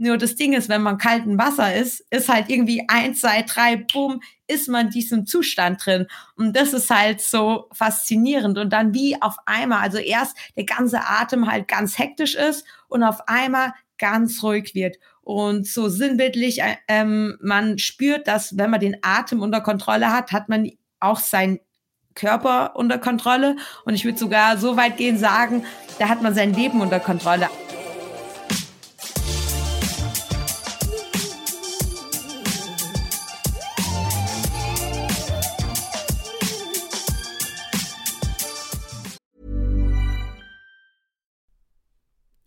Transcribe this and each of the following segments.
Nur das Ding ist, wenn man kalten Wasser ist, ist halt irgendwie eins, zwei, drei, boom, ist man in diesem Zustand drin. Und das ist halt so faszinierend. Und dann wie auf einmal, also erst der ganze Atem halt ganz hektisch ist und auf einmal ganz ruhig wird. Und so sinnbildlich, äh, ähm, man spürt, dass wenn man den Atem unter Kontrolle hat, hat man auch sein Körper unter Kontrolle. Und ich würde sogar so weit gehen sagen, da hat man sein Leben unter Kontrolle.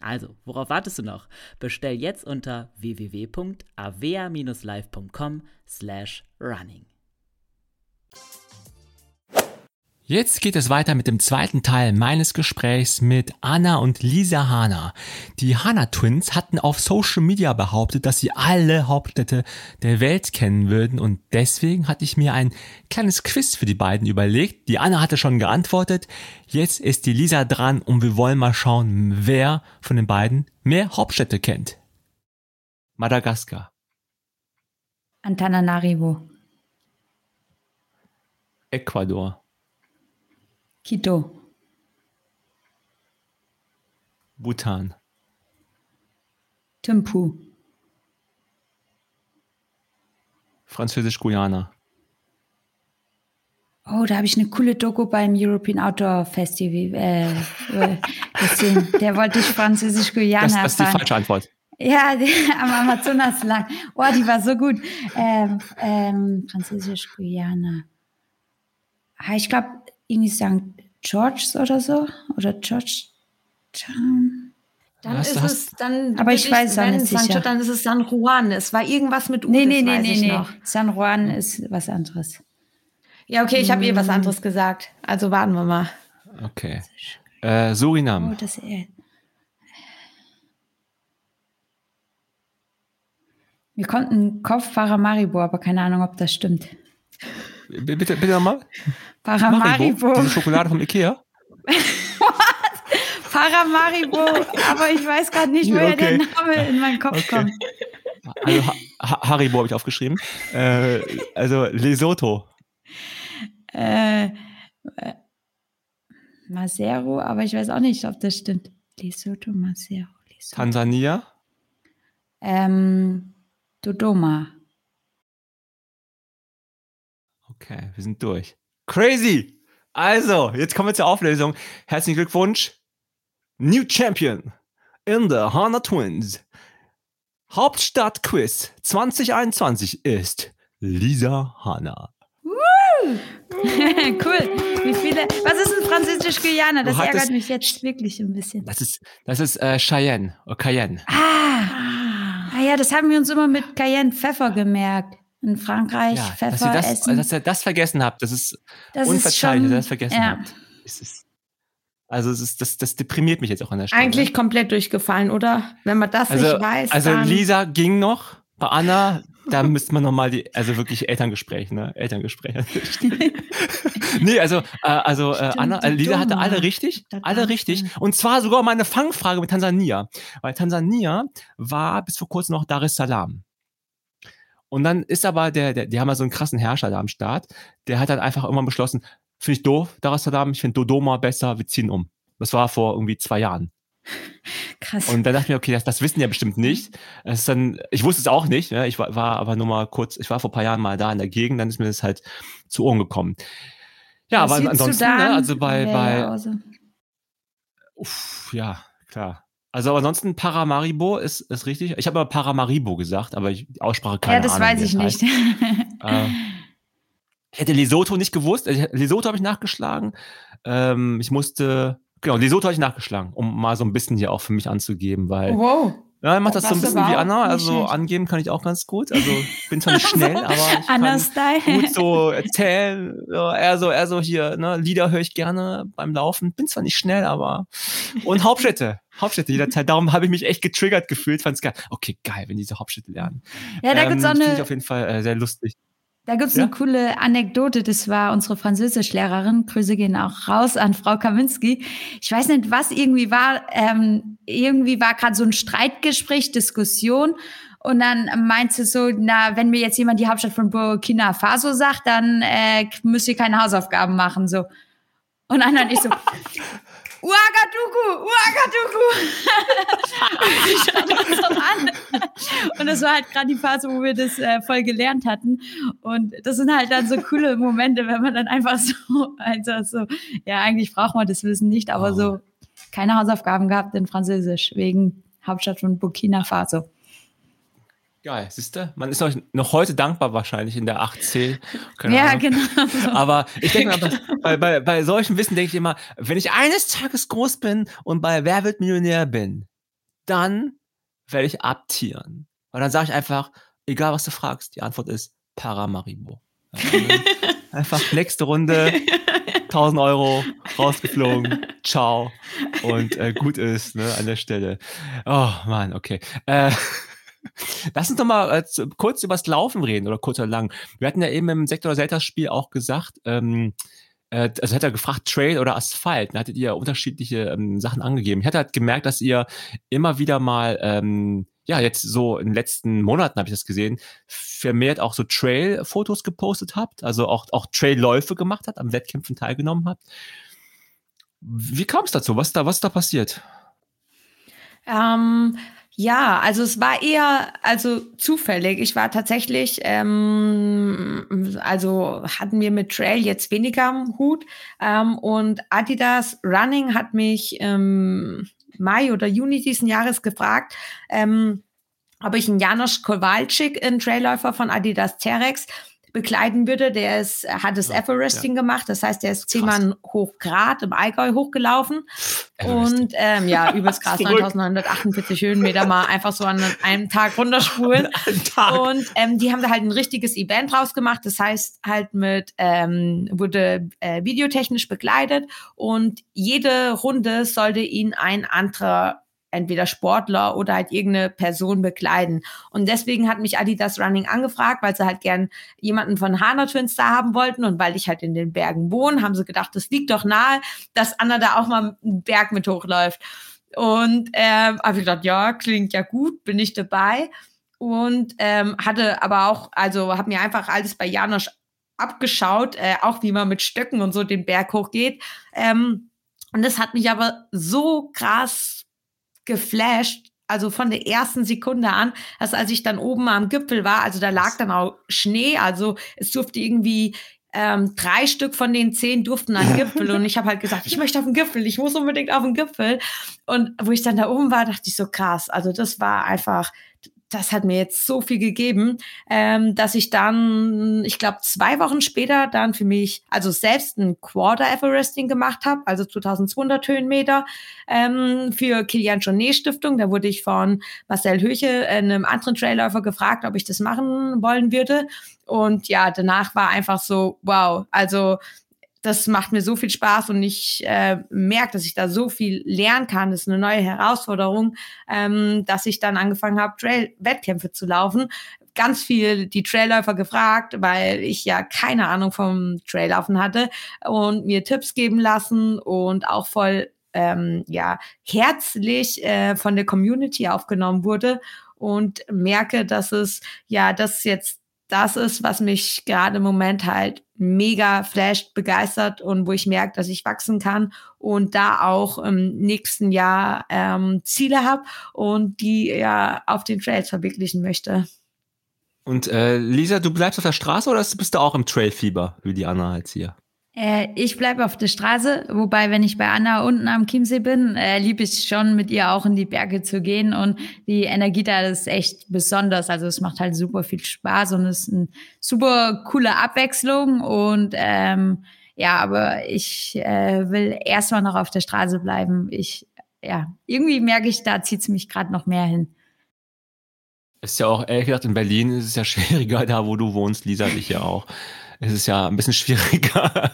Also, worauf wartest du noch? Bestell jetzt unter www.avea-live.com slash running. Jetzt geht es weiter mit dem zweiten Teil meines Gesprächs mit Anna und Lisa Hana. Die Hana Twins hatten auf Social Media behauptet, dass sie alle Hauptstädte der Welt kennen würden und deswegen hatte ich mir ein kleines Quiz für die beiden überlegt. Die Anna hatte schon geantwortet. Jetzt ist die Lisa dran und wir wollen mal schauen, wer von den beiden mehr Hauptstädte kennt. Madagaskar. Antananarivo. Ecuador. Quito. Bhutan. Thimphu. Französisch-Guyana. Oh, da habe ich eine coole Doku beim European Outdoor Festival äh, äh gesehen. Der wollte ich Französisch-Guyana das, das ist die falsche Antwort. Ja, die, am Amazonas lang. Oh, die war so gut. Ähm, ähm, Französisch-Guyana. Ah, ich glaube, irgendwie St. George's oder so. Oder Georgetown. Dann ist es, dann. Aber ich weiß es nicht sicher. Dann ist es San Juan. Es war irgendwas mit U. Nee, nee, nee, nee, nee. San Juan ist was anderes. Ja, okay, ich habe eh was anderes gesagt. Also warten wir mal. Okay. Äh, Surinam. Oh, das ist Wir konnten Kopf Paramaribo, aber keine Ahnung, ob das stimmt. Bitte, bitte nochmal. Paramaribo. Diese Schokolade vom Ikea? Paramaribo, aber ich weiß gerade nicht, woher okay. der Name in meinen Kopf okay. kommt. Also ha Haribo habe ich aufgeschrieben. Äh, also Lesotho. Äh, äh, Masero, aber ich weiß auch nicht, ob das stimmt. Lesotho, Masero, Lesotho. Tansania? Ähm, Dodoma. Okay, wir sind durch. Crazy! Also, jetzt kommen wir zur Auflösung. Herzlichen Glückwunsch. New Champion in the Hana Twins. Hauptstadt-Quiz 2021 ist Lisa Hanna. cool. Wie viele? Was ist ein Französisch-Guyana? Das ärgert mich jetzt wirklich ein bisschen. Das ist, das ist äh, Cheyenne oder Cayenne. Ah. ah, ja, das haben wir uns immer mit Cayenne Pfeffer gemerkt. In Frankreich ja, Pfeffer dass ihr das, essen. Dass ihr das vergessen habt, das ist das unverzeihlich, dass ihr das vergessen ja. habt. Ist, also es ist, das, das deprimiert mich jetzt auch an der Stelle. Eigentlich komplett durchgefallen, oder? Wenn man das also, nicht weiß. Also Lisa ging noch, bei Anna da müsste man nochmal die, also wirklich Elterngespräch, ne? Elterngespräch. nee, also, äh, also äh, Anna, äh, Lisa hatte alle richtig, alle richtig. Und zwar sogar meine Fangfrage mit Tansania. Weil Tansania war bis vor kurzem noch Dar es Salaam. Und dann ist aber der, der, die haben ja so einen krassen Herrscher da am Start, der hat dann einfach irgendwann beschlossen, finde ich doof, Dar es Salaam, ich finde Dodoma besser, wir ziehen um. Das war vor irgendwie zwei Jahren. Krass. Und dann dachte ich mir, okay, das, das wissen die ja bestimmt nicht. Das ist dann, ich wusste es auch nicht. Ja, ich war, war aber nur mal kurz, ich war vor ein paar Jahren mal da in der Gegend, dann ist mir das halt zu Ohren gekommen. Ja, Was aber ansonsten, ne, also bei, bei uff, ja, klar. Also aber ansonsten Paramaribo ist, ist richtig. Ich habe aber Paramaribo gesagt, aber ich, die Aussprache keine Ja, das Ahnung, weiß ich nicht. äh, hätte Lesotho nicht gewusst. Also, Lesotho habe ich nachgeschlagen. Ähm, ich musste Genau, Lesotho habe ich nachgeschlagen, um mal so ein bisschen hier auch für mich anzugeben, weil. Wow. Ja, ich mache das so ein bisschen wie Anna, also angeben kann ich auch ganz gut. Also bin zwar nicht schnell, aber ich kann gut so erzählen. Eher so, eher so hier, ne, Lieder höre ich gerne beim Laufen. Bin zwar nicht schnell, aber und Hauptstädte, Hauptstädte jederzeit. Darum habe ich mich echt getriggert gefühlt, fand's geil. Okay, geil, wenn diese Hauptstädte lernen. Ja, da ähm, gibt's auch eine. Finde ich auf jeden Fall äh, sehr lustig. Da gibt's ja? eine coole Anekdote, das war unsere Französischlehrerin. Grüße gehen auch raus an Frau Kaminski. Ich weiß nicht, was irgendwie war. Ähm, irgendwie war gerade so ein Streitgespräch, Diskussion. Und dann meint sie so, na, wenn mir jetzt jemand die Hauptstadt von Burkina Faso sagt, dann äh, müsst ihr keine Hausaufgaben machen. So. Und dann hat ich so, Ouagadougou, Ouagadougou. und das war halt gerade die Phase, wo wir das äh, voll gelernt hatten. Und das sind halt dann so coole Momente, wenn man dann einfach so, also so, ja, eigentlich braucht man das Wissen nicht, aber oh. so keine Hausaufgaben gehabt in Französisch wegen Hauptstadt von Burkina Faso. Geil, siehst du? Man ist euch noch heute dankbar wahrscheinlich in der 8C. Keine ja, Ahnung. genau. Aber ich denke mal, bei, bei, bei solchen Wissen denke ich immer, wenn ich eines Tages groß bin und bei Wer wird Millionär bin, dann werde ich abtieren. Und dann sage ich einfach, egal was du fragst, die Antwort ist Paramaribo. einfach nächste Runde, 1000 Euro, rausgeflogen, ciao. Und äh, gut ist, ne, an der Stelle. Oh Mann, okay. Äh, Lass uns doch mal äh, kurz über das Laufen reden oder kurz oder lang. Wir hatten ja eben im Sektor Zeltas Spiel auch gesagt, ähm, äh, also hat er gefragt, Trail oder Asphalt. Da hattet ihr unterschiedliche ähm, Sachen angegeben. Ich hatte halt gemerkt, dass ihr immer wieder mal, ähm, ja, jetzt so in den letzten Monaten habe ich das gesehen, vermehrt auch so Trail-Fotos gepostet habt, also auch, auch Trail-Läufe gemacht habt, am Wettkämpfen teilgenommen habt. Wie kam es dazu? Was da, was da passiert? Ähm, ja, also es war eher also zufällig. Ich war tatsächlich, ähm, also hatten wir mit Trail jetzt weniger am Hut ähm, und Adidas Running hat mich ähm, Mai oder Juni diesen Jahres gefragt, ähm, ob ich einen Janusz Kowalczyk, einen Trailläufer von Adidas Terex, begleiten würde. Der ist, hat das Everesting ja. gemacht. Das heißt, der ist zehnmal hoch Grad im Allgäu hochgelaufen. Everesting. Und ähm, ja, übers Gras 9948 Höhenmeter mal einfach so an einem Tag runterspulen. Tag. Und ähm, die haben da halt ein richtiges Event draus gemacht. Das heißt halt mit, ähm, wurde äh, videotechnisch begleitet und jede Runde sollte ihn ein anderer entweder Sportler oder halt irgendeine Person bekleiden. Und deswegen hat mich Adidas Running angefragt, weil sie halt gern jemanden von Hana Twins da haben wollten und weil ich halt in den Bergen wohne, haben sie gedacht, das liegt doch nahe, dass Anna da auch mal einen Berg mit hochläuft. Und ähm, habe ich gedacht, ja, klingt ja gut, bin ich dabei. Und ähm, hatte aber auch, also habe mir einfach alles bei Janosch abgeschaut, äh, auch wie man mit Stöcken und so den Berg hochgeht. Ähm, und das hat mich aber so krass geflasht, also von der ersten Sekunde an, dass als ich dann oben am Gipfel war, also da lag dann auch Schnee, also es durfte irgendwie ähm, drei Stück von den zehn durften an Gipfel und ich habe halt gesagt, ich möchte auf den Gipfel, ich muss unbedingt auf den Gipfel. Und wo ich dann da oben war, dachte ich so krass, also das war einfach das hat mir jetzt so viel gegeben, ähm, dass ich dann, ich glaube, zwei Wochen später dann für mich, also selbst ein Quarter Everesting gemacht habe, also 2200 Höhenmeter ähm, für Kilian Jonet Stiftung. Da wurde ich von Marcel Höche, einem anderen Trailläufer, gefragt, ob ich das machen wollen würde. Und ja, danach war einfach so, wow, also das macht mir so viel Spaß und ich äh, merke, dass ich da so viel lernen kann. Das ist eine neue Herausforderung, ähm, dass ich dann angefangen habe, Trail-Wettkämpfe zu laufen. Ganz viel die Trailläufer gefragt, weil ich ja keine Ahnung vom Traillaufen hatte und mir Tipps geben lassen und auch voll ähm, ja herzlich äh, von der Community aufgenommen wurde und merke, dass es ja das jetzt das ist, was mich gerade im Moment halt mega flasht, begeistert und wo ich merke, dass ich wachsen kann und da auch im nächsten Jahr ähm, Ziele habe und die ja auf den Trails verwirklichen möchte. Und äh, Lisa, du bleibst auf der Straße oder bist du auch im Trailfieber, wie die Anna jetzt hier? Äh, ich bleibe auf der Straße, wobei, wenn ich bei Anna unten am Chiemsee bin, äh, liebe ich schon, mit ihr auch in die Berge zu gehen. Und die Energie da ist echt besonders. Also es macht halt super viel Spaß und ist eine super coole Abwechslung. Und ähm, ja, aber ich äh, will erstmal noch auf der Straße bleiben. Ich, ja, irgendwie merke ich, da zieht es mich gerade noch mehr hin. Ist ja auch, ehrlich gesagt, in Berlin ist es ja schwieriger, da wo du wohnst, Lisa, ich ja auch es ist ja ein bisschen schwieriger,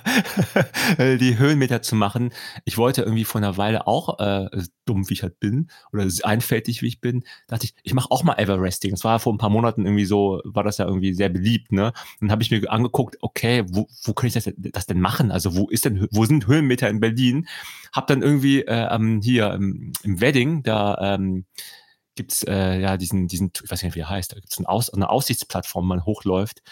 die Höhenmeter zu machen. Ich wollte irgendwie vor einer Weile auch, äh, dumm wie ich halt bin, oder einfältig wie ich bin, dachte ich, ich mache auch mal Everesting. Das war vor ein paar Monaten irgendwie so, war das ja irgendwie sehr beliebt, ne? Dann habe ich mir angeguckt, okay, wo, wo kann ich das, das denn machen? Also wo ist denn, wo sind Höhenmeter in Berlin? Hab dann irgendwie äh, hier im, im Wedding, da ähm, gibt's äh, ja diesen, diesen, ich weiß nicht, wie er heißt, da gibt's ein Aus, eine Aussichtsplattform, man hochläuft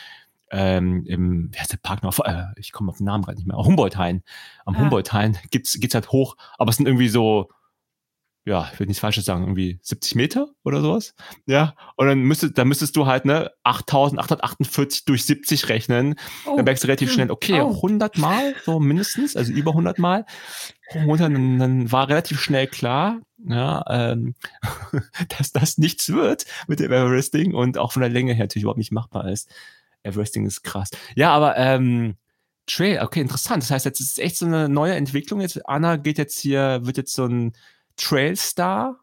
ähm, im, wie heißt der Park noch? Äh, ich komme auf den Namen gerade nicht mehr. Humboldt-Hain. Am ah. Humboldt-Hain gibt's, geht's halt hoch, aber es sind irgendwie so, ja, ich will nichts Falsches sagen, irgendwie 70 Meter oder sowas. Ja, und dann müsstest, dann müsstest du halt, ne, 8848 durch 70 rechnen. Oh. Dann merkst du relativ schnell, okay, oh. 100 Mal, so mindestens, also über 100 Mal. Und dann, dann war relativ schnell klar, ja, ähm, dass das nichts wird mit dem Everesting und auch von der Länge her natürlich überhaupt nicht machbar ist. Everesting ist krass. Ja, aber ähm, Trail, okay, interessant. Das heißt, jetzt ist es echt so eine neue Entwicklung. Jetzt Anna geht jetzt hier, wird jetzt so ein Trailstar.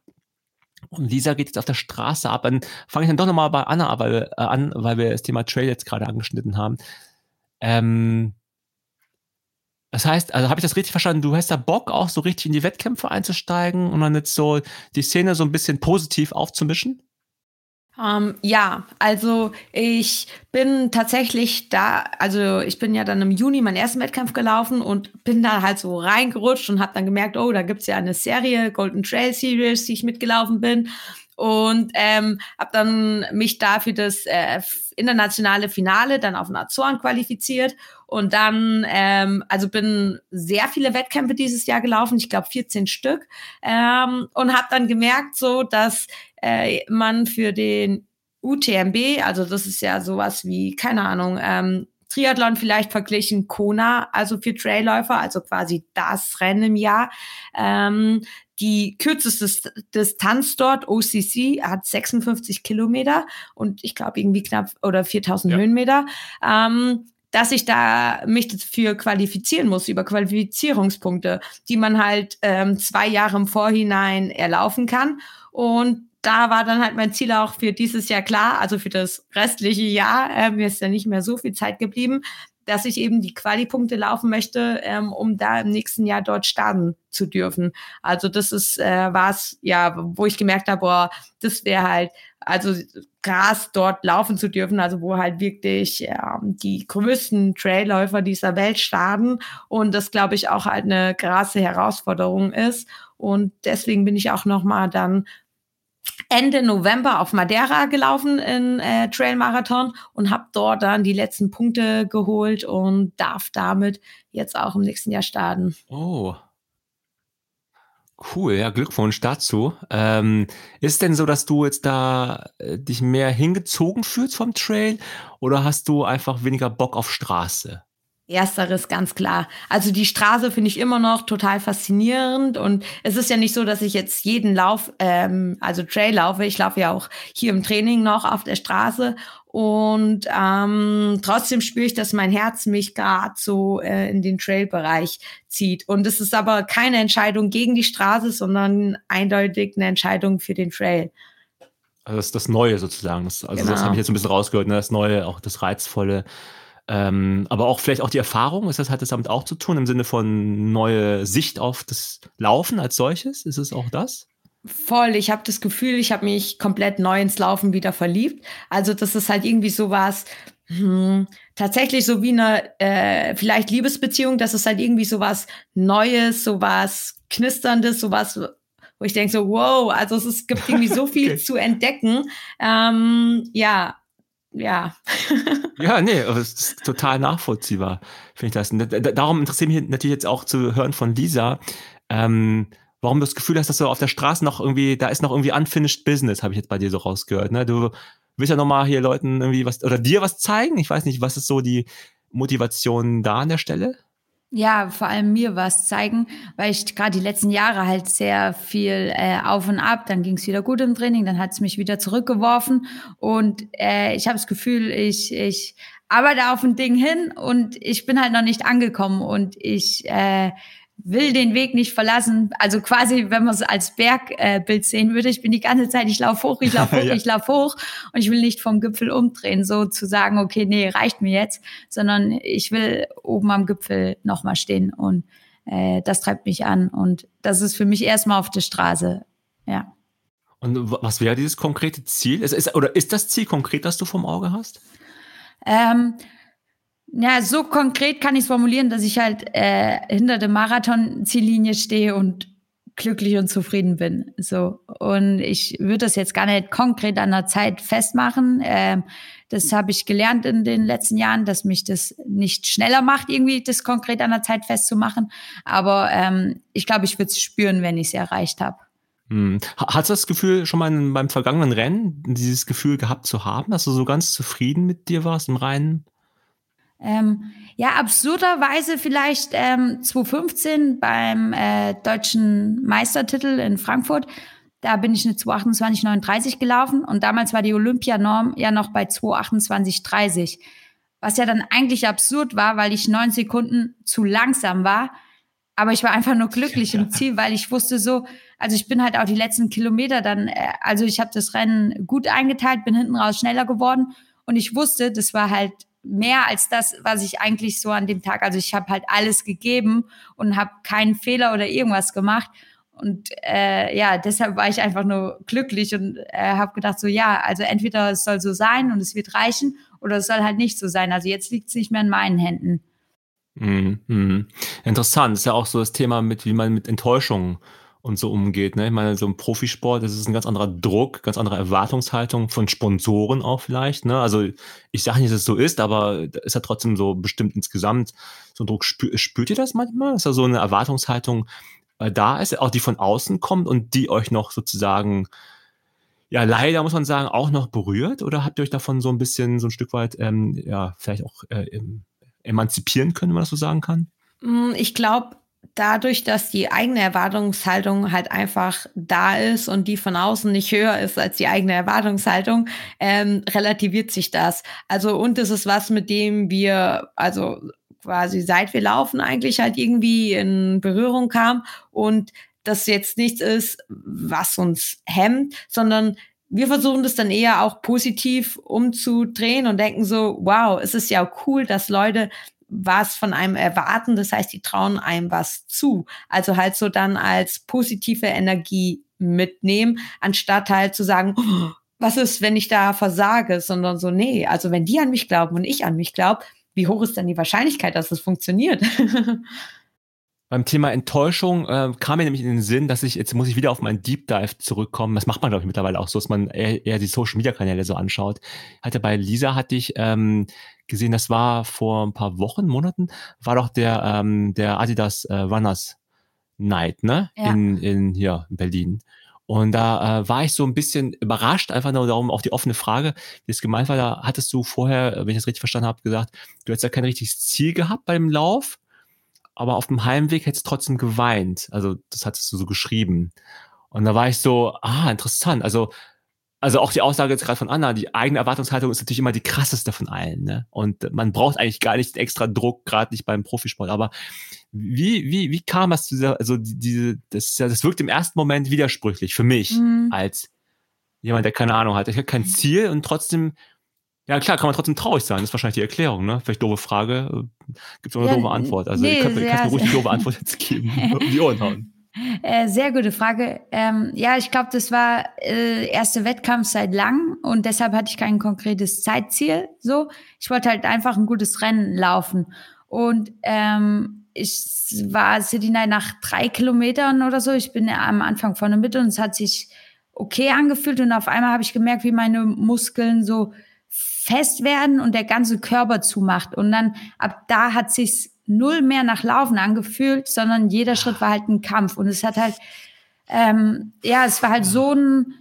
Und Lisa geht jetzt auf der Straße ab. Dann fange ich dann doch nochmal bei Anna weil, äh, an, weil wir das Thema Trail jetzt gerade angeschnitten haben. Ähm, das heißt, also habe ich das richtig verstanden? Du hast da Bock, auch so richtig in die Wettkämpfe einzusteigen und dann jetzt so die Szene so ein bisschen positiv aufzumischen? Ähm, ja, also ich bin tatsächlich da, also ich bin ja dann im Juni meinen ersten Wettkampf gelaufen und bin da halt so reingerutscht und habe dann gemerkt, oh, da gibt's ja eine Serie, Golden Trail Series, die ich mitgelaufen bin und ähm, habe dann mich da für das äh, internationale Finale dann auf den Azoren qualifiziert und dann ähm, also bin sehr viele Wettkämpfe dieses Jahr gelaufen, ich glaube 14 Stück ähm, und habe dann gemerkt so, dass äh, man für den UTMB, also das ist ja sowas wie keine Ahnung ähm, Triathlon vielleicht verglichen Kona, also für Trailläufer, also quasi das Rennen im Jahr. Ähm, die kürzeste Distanz dort, OCC, hat 56 Kilometer und ich glaube irgendwie knapp oder 4000 ja. Höhenmeter. Ähm, dass ich da mich dafür qualifizieren muss über Qualifizierungspunkte, die man halt ähm, zwei Jahre im Vorhinein erlaufen kann. Und da war dann halt mein Ziel auch für dieses Jahr klar, also für das restliche Jahr. Äh, mir ist ja nicht mehr so viel Zeit geblieben, dass ich eben die Quali-Punkte laufen möchte, ähm, um da im nächsten Jahr dort starten zu dürfen. Also das ist äh, was, ja, wo ich gemerkt habe, boah, das wäre halt, also krass dort laufen zu dürfen, also wo halt wirklich ja, die größten Trailläufer dieser Welt starten und das glaube ich auch halt eine krasse Herausforderung ist und deswegen bin ich auch noch mal dann Ende November auf Madeira gelaufen in äh, Trail und habe dort dann die letzten Punkte geholt und darf damit jetzt auch im nächsten Jahr starten. Oh. Cool, ja, Glückwunsch dazu. Ähm, ist denn so, dass du jetzt da äh, dich mehr hingezogen fühlst vom Trail oder hast du einfach weniger Bock auf Straße? Ersteres ganz klar. Also die Straße finde ich immer noch total faszinierend und es ist ja nicht so, dass ich jetzt jeden Lauf, ähm, also Trail laufe. Ich laufe ja auch hier im Training noch auf der Straße und ähm, trotzdem spüre ich, dass mein Herz mich gerade so äh, in den Trail-Bereich zieht. Und es ist aber keine Entscheidung gegen die Straße, sondern eindeutig eine Entscheidung für den Trail. Also das ist das Neue sozusagen. Das, also genau. das habe ich jetzt ein bisschen rausgehört, ne? das Neue, auch das Reizvolle Ähm, aber auch vielleicht auch die Erfahrung, ist das, hat das damit auch zu tun, im Sinne von neue Sicht auf das Laufen als solches? Ist es auch das? Voll, ich habe das Gefühl, ich habe mich komplett neu ins Laufen wieder verliebt. Also das ist halt irgendwie sowas, hm, tatsächlich so wie eine äh, vielleicht Liebesbeziehung, das ist halt irgendwie sowas Neues, sowas Knisterndes, sowas, wo ich denke so, wow, also es, ist, gibt irgendwie so viel okay. zu entdecken. Ähm, ja, ja. ja, nee, es ist total nachvollziehbar, finde ich das. Und darum interessiert mich natürlich jetzt auch zu hören von Lisa, ähm, warum du das Gefühl hast, dass du auf der Straße noch irgendwie, da ist noch irgendwie unfinished business, habe ich jetzt bei dir so rausgehört. Ne? Du willst ja nochmal hier Leuten irgendwie was oder dir was zeigen. Ich weiß nicht, was ist so die Motivation da an der Stelle? Ja, vor allem mir was zeigen, weil ich gerade die letzten Jahre halt sehr viel äh, auf und ab, dann ging es wieder gut im Training, dann hat es mich wieder zurückgeworfen. Und äh, ich habe das Gefühl, ich, ich arbeite auf ein Ding hin und ich bin halt noch nicht angekommen. Und ich äh, will den Weg nicht verlassen. Also quasi, wenn man es als Bergbild äh, sehen würde, ich bin die ganze Zeit, ich laufe hoch, ich laufe hoch, ja. ich laufe hoch und ich will nicht vom Gipfel umdrehen, so zu sagen, okay, nee, reicht mir jetzt, sondern ich will oben am Gipfel nochmal stehen und äh, das treibt mich an und das ist für mich erstmal auf der Straße, ja. Und was wäre dieses konkrete Ziel? Ist, ist, oder ist das Ziel konkret, das du vom Auge hast? Ähm, ja, so konkret kann ich es formulieren, dass ich halt äh, hinter der Marathon-Ziellinie stehe und glücklich und zufrieden bin. So und ich würde das jetzt gar nicht konkret an der Zeit festmachen. Ähm, das habe ich gelernt in den letzten Jahren, dass mich das nicht schneller macht, irgendwie das konkret an der Zeit festzumachen. Aber ähm, ich glaube, ich würde es spüren, wenn ich es erreicht habe. Hm. Hast du das Gefühl schon mal in, beim vergangenen Rennen dieses Gefühl gehabt zu haben, dass du so ganz zufrieden mit dir warst im Reinen? Ähm, ja, absurderweise vielleicht ähm, 2015 beim äh, deutschen Meistertitel in Frankfurt. Da bin ich eine 228,39 gelaufen und damals war die Olympianorm ja noch bei 228,30. Was ja dann eigentlich absurd war, weil ich neun Sekunden zu langsam war. Aber ich war einfach nur glücklich im Ziel, weil ich wusste so, also ich bin halt auch die letzten Kilometer dann, äh, also ich habe das Rennen gut eingeteilt, bin hinten raus schneller geworden und ich wusste, das war halt mehr als das, was ich eigentlich so an dem Tag, also ich habe halt alles gegeben und habe keinen Fehler oder irgendwas gemacht. Und äh, ja, deshalb war ich einfach nur glücklich und äh, habe gedacht, so ja, also entweder es soll so sein und es wird reichen oder es soll halt nicht so sein. Also jetzt liegt es nicht mehr in meinen Händen. Mhm. Mhm. Interessant, ist ja auch so das Thema mit, wie man mit Enttäuschungen und so umgeht. Ne? Ich meine, so im Profisport, das ist ein ganz anderer Druck, ganz andere Erwartungshaltung von Sponsoren auch vielleicht. Ne? Also ich sage nicht, dass es so ist, aber ist ja trotzdem so bestimmt insgesamt so ein Druck. Spür, spürt ihr das manchmal, dass da so eine Erwartungshaltung äh, da ist, auch die von außen kommt und die euch noch sozusagen, ja leider muss man sagen, auch noch berührt? Oder habt ihr euch davon so ein bisschen, so ein Stück weit, ähm, ja, vielleicht auch äh, emanzipieren können, wenn man das so sagen kann? Mm, ich glaube, dadurch, dass die eigene Erwartungshaltung halt einfach da ist und die von außen nicht höher ist als die eigene Erwartungshaltung, ähm, relativiert sich das. Also und es ist was, mit dem wir, also quasi seit wir laufen eigentlich halt irgendwie in Berührung kam und das jetzt nichts ist, was uns hemmt, sondern wir versuchen das dann eher auch positiv umzudrehen und denken so, wow, es ist ja cool, dass Leute was von einem erwarten. Das heißt, die trauen einem was zu. Also halt so dann als positive Energie mitnehmen, anstatt halt zu sagen, oh, was ist, wenn ich da versage, sondern so, nee, also wenn die an mich glauben und ich an mich glaube, wie hoch ist dann die Wahrscheinlichkeit, dass das funktioniert? Beim Thema Enttäuschung äh, kam mir nämlich in den Sinn, dass ich, jetzt muss ich wieder auf meinen Deep Dive zurückkommen. Das macht man, glaube ich, mittlerweile auch so, dass man eher, eher die Social Media Kanäle so anschaut. Hatte bei Lisa hatte ich ähm, gesehen, das war vor ein paar Wochen, Monaten, war doch der, ähm, der Adidas äh, Runners Night, ne? Ja. In, in hier in Berlin. Und da äh, war ich so ein bisschen überrascht, einfach nur darum, auch die offene Frage, wie es gemeint war, da hattest du vorher, wenn ich das richtig verstanden habe, gesagt, du hättest ja kein richtiges Ziel gehabt beim Lauf aber auf dem Heimweg hättest du trotzdem geweint. Also das hattest du so geschrieben. Und da war ich so, ah, interessant. Also, also auch die Aussage jetzt gerade von Anna, die eigene Erwartungshaltung ist natürlich immer die krasseste von allen. Ne? Und man braucht eigentlich gar nicht extra Druck, gerade nicht beim Profisport. Aber wie, wie, wie kam das zu dieser, also diese, das, das wirkt im ersten Moment widersprüchlich für mich mhm. als jemand, der keine Ahnung hat. Ich habe kein Ziel und trotzdem Ja, klar, kann man trotzdem traurig sein. Das ist wahrscheinlich die Erklärung, ne? Vielleicht doofe Frage. Gibt es auch eine ja, doofe Antwort? Also, nee, ihr könnt, mir ruhig die doofe Antwort jetzt geben. um die Ohren hauen. Äh, sehr gute Frage. Ähm, ja, ich glaube, das war äh, erste Wettkampf seit lang und deshalb hatte ich kein konkretes Zeitziel. So, ich wollte halt einfach ein gutes Rennen laufen und ähm, ich war City Night nach drei Kilometern oder so. Ich bin am Anfang vorne mit und es hat sich okay angefühlt und auf einmal habe ich gemerkt, wie meine Muskeln so fest werden und der ganze Körper zumacht. Und dann ab da hat sich's null mehr nach Laufen angefühlt, sondern jeder Schritt war halt ein Kampf. Und es hat halt, ähm, ja, es war halt so ein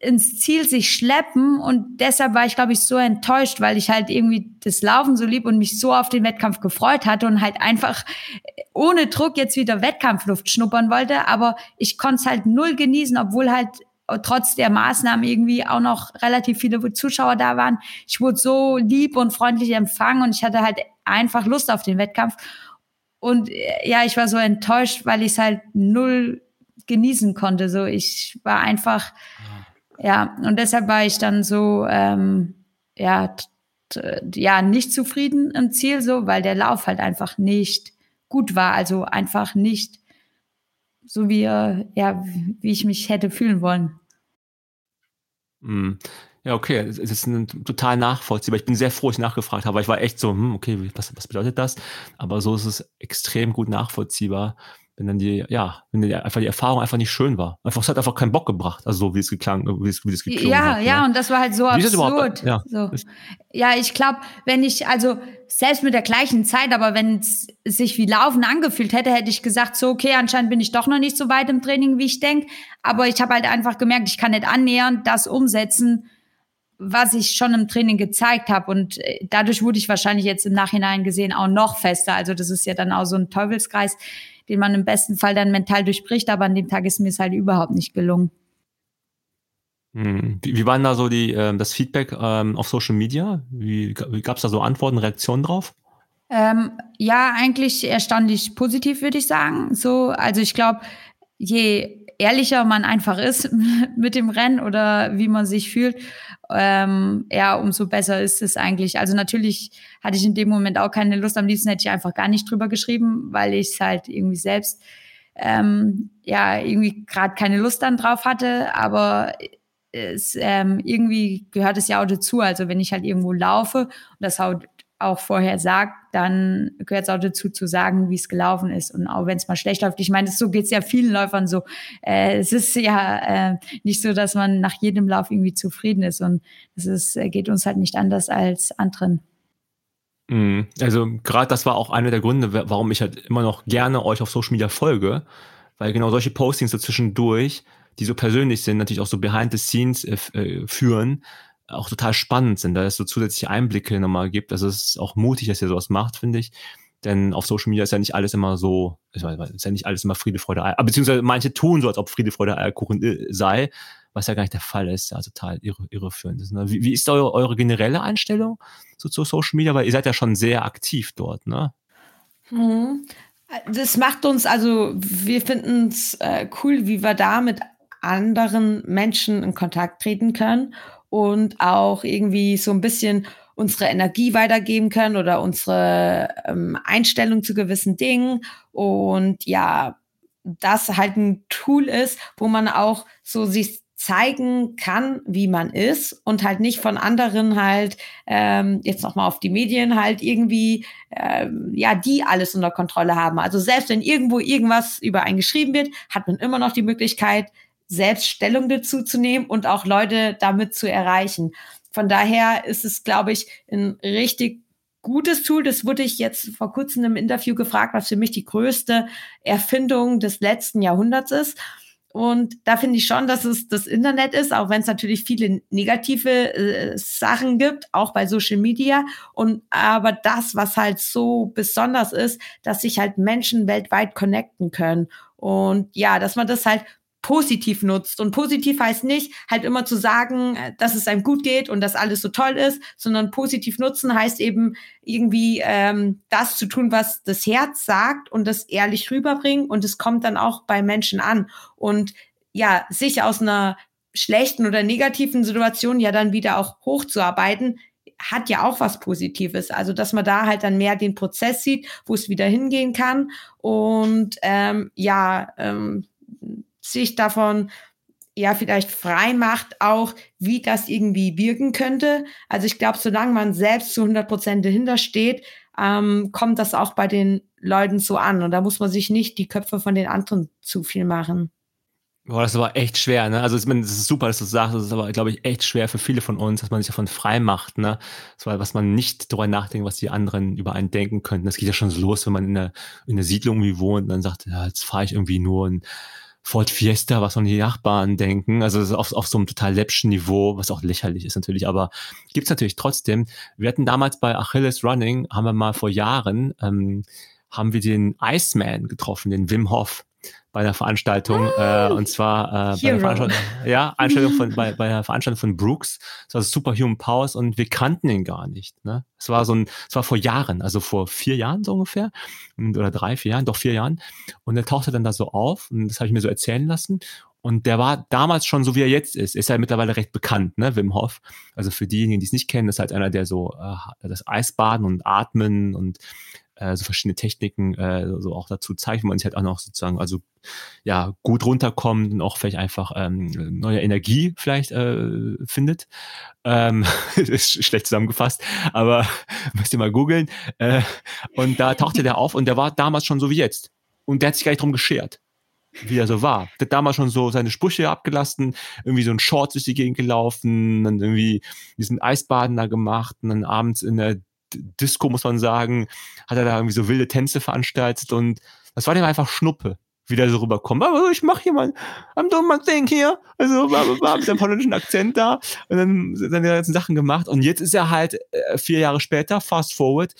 ins Ziel sich schleppen und deshalb war ich, glaube ich, so enttäuscht, weil ich halt irgendwie das Laufen so lieb und mich so auf den Wettkampf gefreut hatte und halt einfach ohne Druck jetzt wieder Wettkampfluft schnuppern wollte, aber ich konnte es halt null genießen, obwohl halt trotz der Maßnahmen irgendwie auch noch relativ viele Zuschauer da waren. Ich wurde so lieb und freundlich empfangen und ich hatte halt einfach Lust auf den Wettkampf. Und äh, ja, ich war so enttäuscht, weil ich es halt null genießen konnte. So, ich war einfach, ja, und deshalb war ich dann so, ähm, ja, ja, nicht zufrieden im Ziel, so, weil der Lauf halt einfach nicht gut war. Also einfach nicht so wie, ja, wie ich mich hätte fühlen wollen. Mhm. Ja, okay, es ist ein, total nachvollziehbar. Ich bin sehr froh, dass ich nachgefragt habe, weil ich war echt so, hm, okay, was, was bedeutet das? Aber so ist es extrem gut nachvollziehbar, wenn dann die, ja, wenn die, einfach die Erfahrung einfach nicht schön war. Einfach, es hat einfach keinen Bock gebracht, also so wie es geklang, wie es, wie es geklungen ja, hat. Ja, ne? und das war halt so wie absurd. Ja, so. ja, ich glaube, wenn ich, also selbst mit der gleichen Zeit, aber wenn es sich wie Laufen angefühlt hätte, hätte ich gesagt, so, okay, anscheinend bin ich doch noch nicht so weit im Training, wie ich denke. Aber ich habe halt einfach gemerkt, ich kann nicht annähernd das umsetzen, was ich schon im Training gezeigt habe. Und äh, dadurch wurde ich wahrscheinlich jetzt im Nachhinein gesehen auch noch fester. Also das ist ja dann auch so ein Teufelskreis den man im besten Fall dann mental durchbricht, aber an dem Tag ist mir es halt überhaupt nicht gelungen. Hm. Wie, wie waren da so die, äh, das Feedback ähm, auf Social Media? Wie, wie gab es da so Antworten, Reaktionen drauf? Ähm, ja, eigentlich erstaunlich positiv, würde ich sagen. So, also ich glaube, je ehrlicher man einfach ist mit dem Rennen oder wie man sich fühlt, ähm, ja, umso besser ist es eigentlich. Also natürlich hatte ich in dem Moment auch keine Lust. Am liebsten hätte ich einfach gar nicht drüber geschrieben, weil ich es halt irgendwie selbst ähm, ja irgendwie gerade keine Lust dann drauf hatte. Aber es, ähm, irgendwie gehört es ja auch dazu. Also wenn ich halt irgendwo laufe und das auch auch vorher sagt, dann gehört es auch dazu zu sagen, wie es gelaufen ist. Und auch wenn es mal schlecht läuft. Ich meine, so geht es ja vielen Läufern so. Äh, es ist ja äh, nicht so, dass man nach jedem Lauf irgendwie zufrieden ist. Und es ist, äh, geht uns halt nicht anders als anderen. Mhm. Also gerade das war auch einer der Gründe, warum ich halt immer noch gerne euch auf Social Media folge, weil genau solche Postings so zwischendurch, die so persönlich sind, natürlich auch so behind the scenes äh, äh führen, auch total spannend sind, da es so zusätzliche Einblicke nochmal gibt. Also es ist auch mutig, dass ihr sowas macht, finde ich. Denn auf Social Media ist ja nicht alles immer so, ist ja nicht alles immer Friede, Freude, Eier, beziehungsweise manche tun so, als ob Friede, Freude, Eierkuchen äh, sei, was ja gar nicht der Fall ist, ja total irre, irreführend ist. Ne? Wie, wie ist eure, eure generelle Einstellung so zu Social Media? Weil ihr seid ja schon sehr aktiv dort, ne? Mhm. Das macht uns, also wir finden es äh, cool, wie wir da mit anderen Menschen in Kontakt treten können und auch irgendwie so ein bisschen unsere Energie weitergeben können oder unsere ähm, Einstellung zu gewissen Dingen. Und ja, das halt ein Tool ist, wo man auch so sich zeigen kann, wie man ist und halt nicht von anderen halt ähm, jetzt noch mal auf die Medien halt irgendwie ähm, ja die alles unter Kontrolle haben. Also selbst wenn irgendwo irgendwas über einen geschrieben wird, hat man immer noch die Möglichkeit selbst Stellung dazu zu nehmen und auch Leute damit zu erreichen. Von daher ist es, glaube ich, ein richtig gutes Tool. Das wurde ich jetzt vor kurzem im Interview gefragt, was für mich die größte Erfindung des letzten Jahrhunderts ist. Und da finde ich schon, dass es das Internet ist, auch wenn es natürlich viele negative äh, Sachen gibt, auch bei Social Media. Und aber das, was halt so besonders ist, dass sich halt Menschen weltweit connecten können. Und ja, dass man das halt positiv nutzt. Und positiv heißt nicht, halt immer zu sagen, äh, dass es einem gut geht und dass alles so toll ist, sondern positiv nutzen heißt eben irgendwie ähm, das zu tun, was das Herz sagt und das ehrlich rüberbringen und es kommt dann auch bei Menschen an. Und ja, sich aus einer schlechten oder negativen Situation ja dann wieder auch hochzuarbeiten, hat ja auch was Positives. Also, dass man da halt dann mehr den Prozess sieht, wo es wieder hingehen kann und ähm, ja, ähm, sich davon ja vielleicht frei macht, auch wie das irgendwie wirken könnte. Also ich glaube, solange man selbst zu 100 Prozent dahinter steht, ähm, kommt das auch bei den Leuten so an. Und da muss man sich nicht die Köpfe von den anderen zu viel machen. Boah, das ist aber echt schwer, ne? Also ich meine, das ist super, dass du sagst, das ist aber, glaube ich, echt schwer für viele von uns, dass man sich davon frei macht, ne? So, was man nicht darüber nachdenkt, was die anderen über einen denken könnten. Das geht ja schon so los, wenn man in der, in der Siedlung irgendwie wohnt und dann sagt, ja, jetzt fahre ich irgendwie nur ein Ford Fiesta, was von die Nachbarn denken. Also auf, auf so einem total läppschen Niveau, was auch lächerlich ist natürlich, aber gibt's natürlich trotzdem. Wir hatten damals bei Achilles Running, haben wir mal vor Jahren, ähm, haben wir den Iceman getroffen, den Wim Hof bei der Veranstaltung äh, und zwar äh, bei der Veranstaltung, ja, Einstellung von, bei, bei der Veranstaltung von Brooks. Das war Superhuman Powers und wir kannten ihn gar nicht. Ne? Es war so ein, es war vor Jahren, also vor vier Jahren so ungefähr oder drei, vier Jahren, doch vier Jahren. Und er tauchte dann da so auf und das habe ich mir so erzählen lassen. Und der war damals schon so, wie er jetzt ist. Ist ja mittlerweile recht bekannt, ne, Wim Hof. Also für diejenigen, die es nicht kennen, ist halt einer, der so äh, das Eisbaden und Atmen und äh, so verschiedene Techniken äh, so auch dazu zeigt, wo man sich halt auch noch sozusagen also ja gut runterkommt und auch vielleicht einfach ähm, neue Energie vielleicht äh, findet. Ähm, ist schlecht zusammengefasst, aber müsst ihr mal googeln. Äh, und da tauchte der auf und der war damals schon so wie jetzt. Und der hat sich gar nicht drum geschert wie er so war. Der hat damals schon so seine Sprüche abgelassen, irgendwie so ein Short durch die Gegend gelaufen, dann irgendwie diesen Eisbaden da gemacht und dann abends in der Disco, muss man sagen, hat er da irgendwie so wilde Tänze veranstaltet und das war dem einfach Schnuppe, wie der so rüberkommt. Aber ich mach hier mal, I'm doing my thing hier. Also war mit seinem polnischen Akzent da und dann seine ganzen Sachen gemacht und jetzt ist er halt äh, vier Jahre später, fast forward,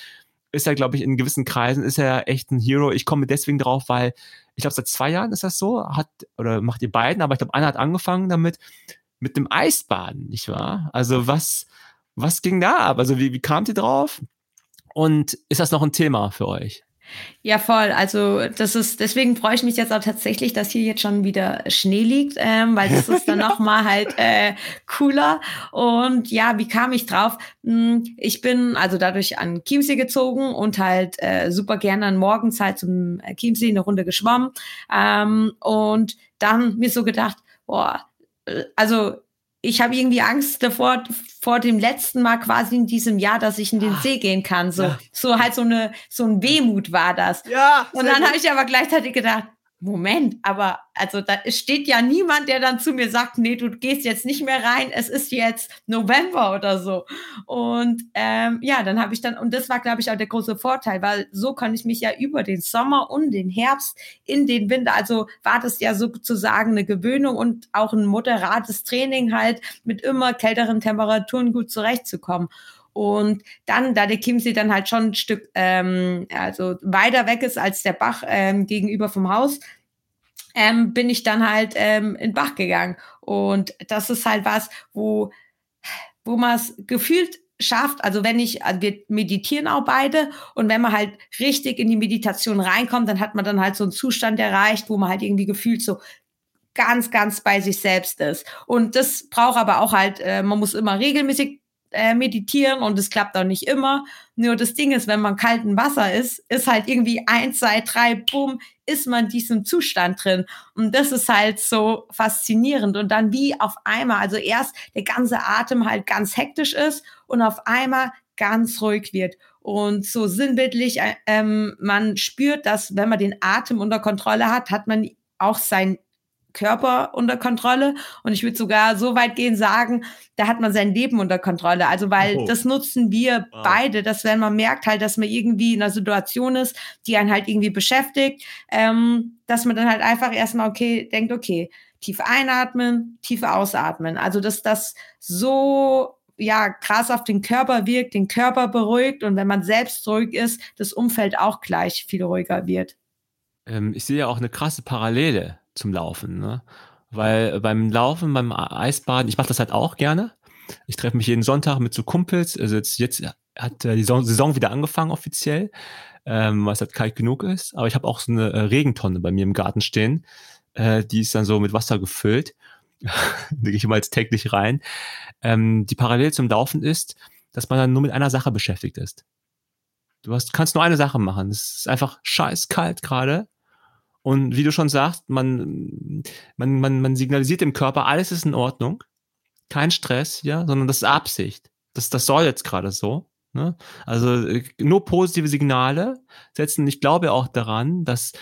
ist er, glaube ich, in gewissen Kreisen ist er echt ein Hero. Ich komme deswegen drauf, weil ich glaube, seit zwei Jahren ist das so, hat, oder macht ihr beiden, aber ich glaube, einer hat angefangen damit, mit dem Eisbaden, nicht wahr? Also was, was ging da ab? Also wie, wie kamt ihr drauf? Und ist das noch ein Thema für euch? Ja, voll. Also das ist, deswegen freue ich mich jetzt auch tatsächlich, dass hier jetzt schon wieder Schnee liegt, ähm, weil das ist dann nochmal halt äh, cooler. Und ja, wie kam ich drauf? Hm, ich bin also dadurch an Chiemsee gezogen und halt äh, super gerne an morgens halt zum äh, Chiemsee eine Runde geschwommen. Ähm, und dann mir so gedacht, boah, äh, also ich habe irgendwie Angst davor, vor dem letzten Mal quasi in diesem Jahr, dass ich in den ah, See gehen kann. So, ja. so halt so eine, so ein Wehmut war das. Ja. Und dann habe ich aber gleichzeitig gedacht, Moment, aber also da steht ja niemand, der dann zu mir sagt, nee, du gehst jetzt nicht mehr rein, es ist jetzt November oder so. Und ähm, ja, dann habe ich dann, und das war, glaube ich, auch der große Vorteil, weil so kann ich mich ja über den Sommer und den Herbst in den Winter, also war das ja sozusagen eine Gewöhnung und auch ein moderates Training halt mit immer kälteren Temperaturen gut zurechtzukommen. Und dann, da der Chiemsee dann halt schon ein Stück, ähm, also weiter weg ist als der Bach ähm, gegenüber vom Haus, ähm, bin ich dann halt ähm, in den Bach gegangen. Und das ist halt was, wo, wo man es gefühlt schafft, also wenn ich, also wir meditieren auch beide und wenn man halt richtig in die Meditation reinkommt, dann hat man dann halt so einen Zustand erreicht, wo man halt irgendwie gefühlt so ganz, ganz bei sich selbst ist. Und das braucht aber auch halt, äh, man muss immer regelmäßig äh, meditieren und es klappt auch nicht immer. Nur das Ding ist, wenn man kalten Wasser ist, ist halt irgendwie eins, zwei, drei, bumm, ist man diesem Zustand drin. Und das ist halt so faszinierend. Und dann wie auf einmal, also erst der ganze Atem halt ganz hektisch ist und auf einmal ganz ruhig wird. Und so sinnbildlich, äh, ähm, man spürt, dass wenn man den Atem unter Kontrolle hat, hat man auch sein Körper unter Kontrolle. Und ich würde sogar so weit gehen sagen, da hat man sein Leben unter Kontrolle. Also, weil oh. das nutzen wir wow. beide, dass wenn man merkt halt, dass man irgendwie in einer Situation ist, die einen halt irgendwie beschäftigt, ähm, dass man dann halt einfach erstmal, okay, denkt, okay, tief einatmen, tief ausatmen. Also, dass das so ja krass auf den Körper wirkt, den Körper beruhigt und wenn man selbst ruhig ist, das Umfeld auch gleich viel ruhiger wird. Ähm, ich sehe ja auch eine krasse Parallele zum Laufen. Ne? Weil beim Laufen, beim Eisbaden, ich mache das halt auch gerne. Ich treffe mich jeden Sonntag mit so Kumpels. Also jetzt, jetzt hat die Saison wieder angefangen offiziell, ähm, weil es halt kalt genug ist. Aber ich habe auch so eine äh, Regentonne bei mir im Garten stehen. Äh, die ist dann so mit Wasser gefüllt. da gehe ich immer jetzt täglich rein. Ähm, die parallel zum Laufen ist, dass man dann nur mit einer Sache beschäftigt ist. Du hast, kannst nur eine Sache machen. Es ist einfach scheiß kalt gerade. Und wie du schon sagst, man, man, man, man signalisiert dem Körper, alles ist in Ordnung. Kein Stress, ja, sondern das ist Absicht. Das, das soll jetzt gerade so. Ne? Also äh, nur positive Signale setzen. Ich glaube auch daran, dass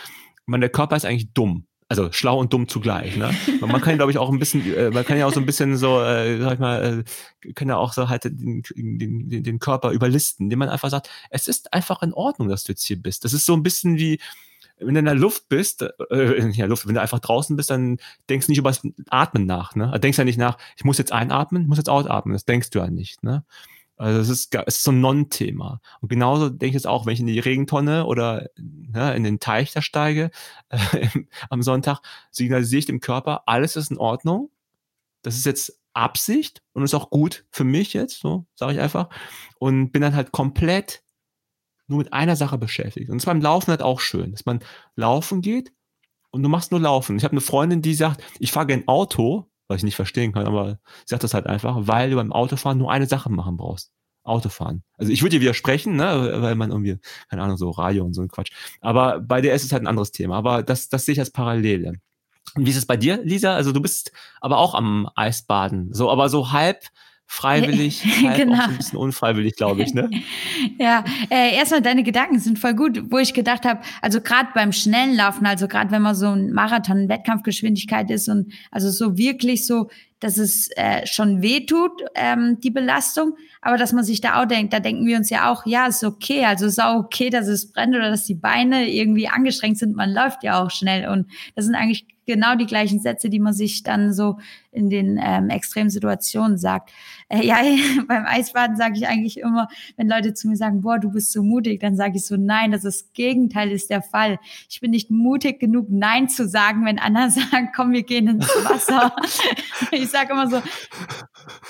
man, der Körper ist eigentlich dumm also schlau und dumm zugleich. Ne? Man kann, glaube ich, auch ein bisschen, äh, man kann ja auch so ein bisschen so, äh, sag ich mal, äh, kann ja auch so halt den, den, den Körper überlisten, indem man einfach sagt, es ist einfach in Ordnung, dass du jetzt hier bist. Das ist so ein bisschen wie, wenn du in der Luft bist, äh, ja, Luft, wenn du einfach draußen bist, dann denkst du nicht über das Atmen nach. Ne? Du denkst ja nicht nach, ich muss jetzt einatmen, ich muss jetzt ausatmen. Das denkst du ja nicht. Ne? Also es ist, es ist so ein Non-Thema. Und genauso denke ich jetzt auch, wenn ich in die Regentonne oder ne, in den Teich da steige äh, am Sonntag, signalisiere ich dem Körper, alles ist in Ordnung. Das ist jetzt Absicht und ist auch gut für mich jetzt, so sage ich einfach. Und bin dann halt komplett nur mit einer Sache beschäftigt. Und das beim Laufen halt auch schön, dass man laufen geht und du machst nur Laufen. Ich habe eine Freundin, die sagt, ich fahre gern Auto, was ich nicht verstehen kann, aber sie sagt das halt einfach, weil du beim Autofahren nur eine Sache machen brauchst. Autofahren. Also ich würde dir widersprechen, ne, weil man irgendwie, keine Ahnung, so Radio und so ein Quatsch. Aber bei der ist es halt ein anderes Thema. Aber das, das sehe ich als Parallele. Und wie ist es bei dir, Lisa? Also du bist aber auch am Eisbaden. So, aber so halb freiwillig, genau. auch ein bisschen unfreiwillig, glaube ich, ne? ja, äh, erstmal deine Gedanken sind voll gut, wo ich gedacht habe, also gerade beim schnellen Laufen, also gerade wenn man so ein Marathon Wettkampfgeschwindigkeit ist und also so wirklich so, dass es äh, schon weh tut, ähm, die Belastung, aber dass man sich da auch denkt, da denken wir uns ja auch, ja, ist okay, also ist auch okay, dass es brennt oder dass die Beine irgendwie angestrengt sind, man läuft ja auch schnell und das sind eigentlich genau die gleichen Sätze, die man sich dann so in den ähm, extremen Situationen sagt. Äh, ja, beim Eisbaden sage ich eigentlich immer, wenn Leute zu mir sagen, boah, du bist so mutig, dann sage ich so, nein, das ist das Gegenteil ist der Fall. Ich bin nicht mutig genug, nein zu sagen, wenn andere sagen, komm, wir gehen ins Wasser. ich sage immer so,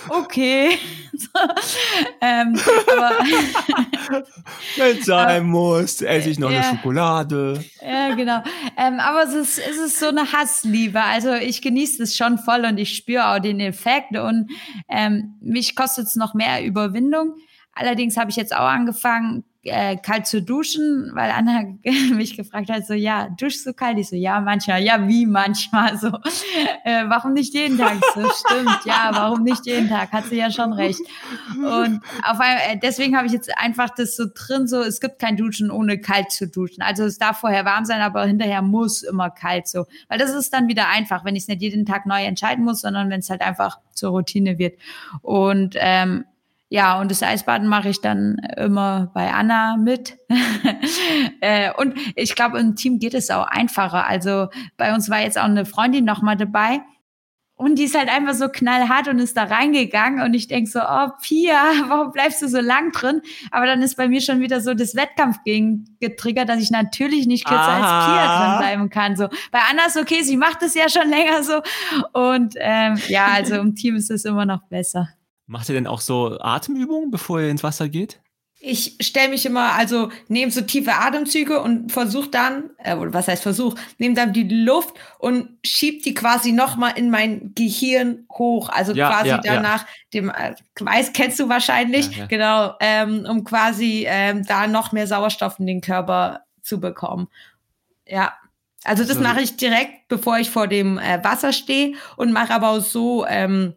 okay. so, ähm, wenn es sein muss, esse ich noch ja, eine Schokolade. Ja, genau. Ähm, aber es ist, es ist so eine Hassliebe. Also ich genieße es schon voll und ich spüre auch den Effekt und ähm, mich kostet es noch mehr Überwindung. Allerdings habe ich jetzt auch angefangen, äh, kalt zu duschen, weil Anna mich gefragt hat, so, ja, duschst du kalt? Ich so, ja, manchmal, ja, wie manchmal, so, äh, warum nicht jeden Tag? So, stimmt, ja, warum nicht jeden Tag? Hat sie ja schon recht. Und auf einmal, äh, deswegen habe ich jetzt einfach das so drin, so, es gibt kein Duschen ohne kalt zu duschen. Also es darf vorher warm sein, aber hinterher muss immer kalt so. Weil das ist dann wieder einfach, wenn ich es nicht jeden Tag neu entscheiden muss, sondern wenn es halt einfach zur Routine wird. Und ähm, ja, und das Eisbaden mache ich dann immer bei Anna mit. äh, und ich glaube, im Team geht es auch einfacher. Also bei uns war jetzt auch eine Freundin noch mal dabei. Und die ist halt einfach so knallhart und ist da reingegangen. Und ich denk so, oh, Pia, warum bleibst du so lang drin? Aber dann ist bei mir schon wieder so das Wettkampf gegen getriggert, dass ich natürlich nicht kürzer Aha. als Pia drin bleiben kann. So Bei Anna ist okay, sie macht es ja schon länger so. Und ähm, ja, also im Team ist es immer noch besser. Macht ihr denn auch so Atemübungen, bevor ihr ins Wasser geht? Ich stelle mich immer, also nehme so tiefe Atemzüge und versuche dann, äh, was heißt Versuch, nehme dann die Luft und schieb die quasi nochmal in mein Gehirn hoch. Also ja, quasi ja, danach ja. dem, äh, weiß, kennst du wahrscheinlich, genau, ähm, um quasi ähm, da noch mehr Sauerstoff in den Körper zu bekommen. Ja. Also das so. mache ich direkt, bevor ich vor dem äh, Wasser stehe und mache aber auch so, ähm,